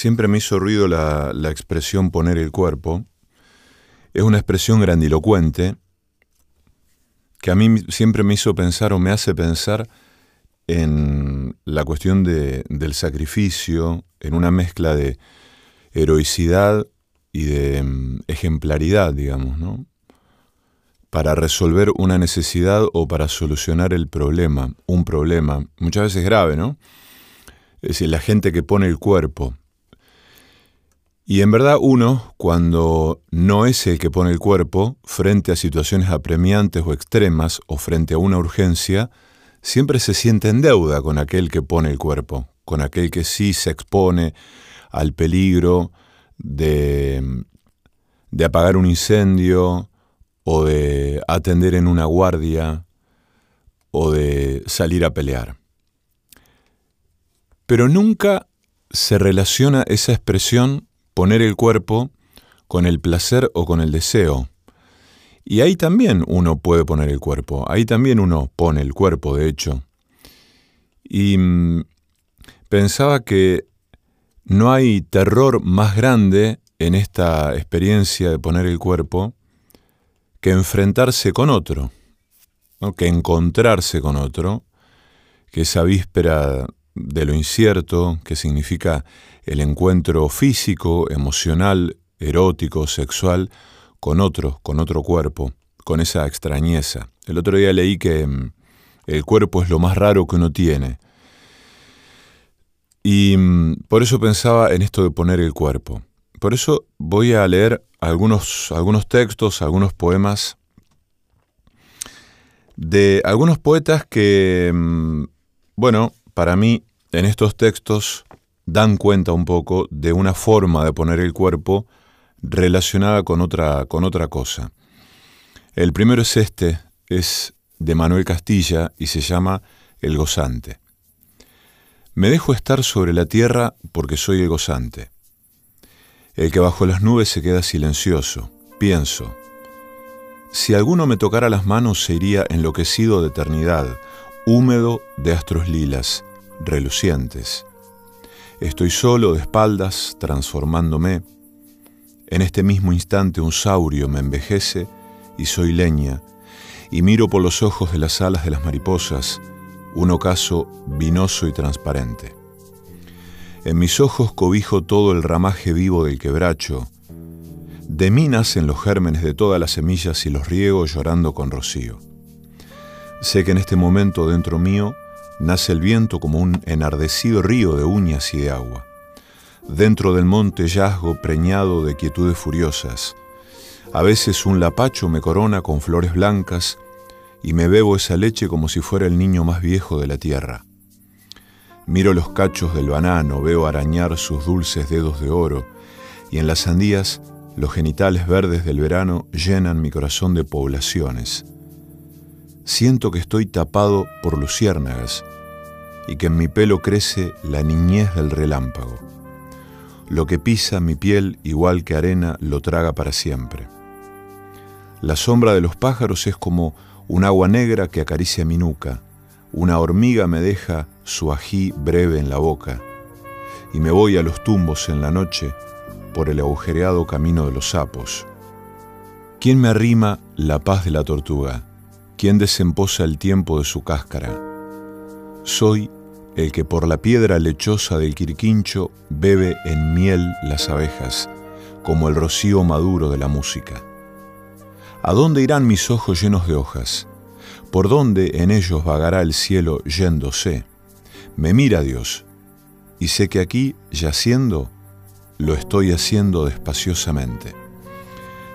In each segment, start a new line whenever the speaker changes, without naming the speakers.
Siempre me hizo ruido la, la expresión poner el cuerpo. Es una expresión grandilocuente que a mí siempre me hizo pensar o me hace pensar en la cuestión de, del sacrificio, en una mezcla de heroicidad y de mm, ejemplaridad, digamos, ¿no? Para resolver una necesidad o para solucionar el problema, un problema, muchas veces grave, ¿no? Es decir, la gente que pone el cuerpo. Y en verdad uno, cuando no es el que pone el cuerpo, frente a situaciones apremiantes o extremas o frente a una urgencia, siempre se siente en deuda con aquel que pone el cuerpo, con aquel que sí se expone al peligro de, de apagar un incendio o de atender en una guardia o de salir a pelear. Pero nunca se relaciona esa expresión poner el cuerpo con el placer o con el deseo. Y ahí también uno puede poner el cuerpo, ahí también uno pone el cuerpo, de hecho. Y mm, pensaba que no hay terror más grande en esta experiencia de poner el cuerpo que enfrentarse con otro, que encontrarse con otro, que esa víspera de lo incierto, que significa el encuentro físico, emocional, erótico, sexual, con otro, con otro cuerpo, con esa extrañeza. El otro día leí que mm, el cuerpo es lo más raro que uno tiene. Y mm, por eso pensaba en esto de poner el cuerpo. Por eso voy a leer algunos, algunos textos, algunos poemas de algunos poetas que, mm, bueno, para mí en estos textos dan cuenta un poco de una forma de poner el cuerpo relacionada con otra, con otra cosa. El primero es este, es de Manuel Castilla y se llama El gozante. Me dejo estar sobre la tierra porque soy el gozante. El que bajo las nubes se queda silencioso. Pienso, si alguno me tocara las manos se iría enloquecido de eternidad, húmedo de astros lilas, relucientes. Estoy solo de espaldas, transformándome, en este mismo instante un saurio me envejece y soy leña, y miro por los ojos de las alas de las mariposas un ocaso vinoso y transparente. En mis ojos cobijo todo el ramaje vivo del quebracho. De mí nacen los gérmenes de todas las semillas y los riego llorando con rocío. Sé que en este momento dentro mío nace el viento como un enardecido río de uñas y de agua. Dentro del monte yazgo preñado de quietudes furiosas. A veces un lapacho me corona con flores blancas y me bebo esa leche como si fuera el niño más viejo de la tierra. Miro los cachos del banano, veo arañar sus dulces dedos de oro, y en las sandías los genitales verdes del verano llenan mi corazón de poblaciones. Siento que estoy tapado por luciérnagas y que en mi pelo crece la niñez del relámpago. Lo que pisa mi piel, igual que arena, lo traga para siempre. La sombra de los pájaros es como un agua negra que acaricia mi nuca. Una hormiga me deja su ají breve en la boca. Y me voy a los tumbos en la noche por el agujereado camino de los sapos. ¿Quién me arrima la paz de la tortuga? ¿Quién desemposa el tiempo de su cáscara? Soy el que por la piedra lechosa del quirquincho bebe en miel las abejas, como el rocío maduro de la música. ¿A dónde irán mis ojos llenos de hojas? ¿Por dónde en ellos vagará el cielo yéndose? Me mira Dios, y sé que aquí, yaciendo, lo estoy haciendo despaciosamente.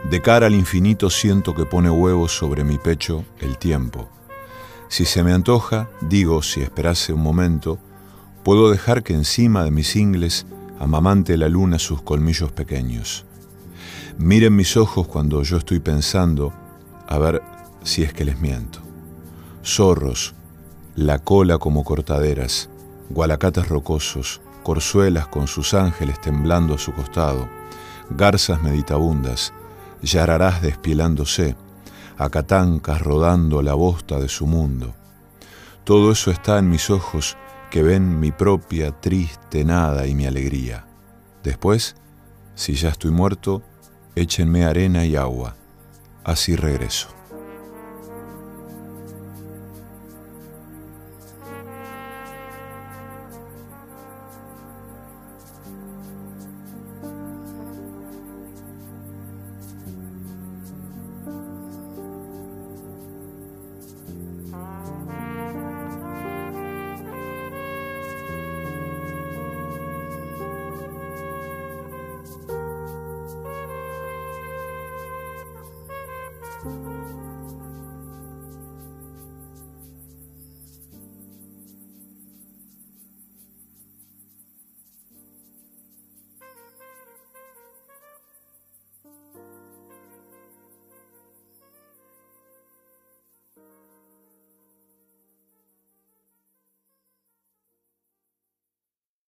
De cara al infinito siento que pone huevos sobre mi pecho el tiempo si se me antoja, digo, si esperase un momento, puedo dejar que encima de mis ingles amamante la luna sus colmillos pequeños. Miren mis ojos cuando yo estoy pensando, a ver si es que les miento. Zorros, la cola como cortaderas, gualacatas rocosos, corzuelas con sus ángeles temblando a su costado, garzas meditabundas, yararás despielándose, acatancas rodando la bosta de su mundo. Todo eso está en mis ojos que ven mi propia triste nada y mi alegría. Después, si ya estoy muerto, échenme arena y agua, así regreso.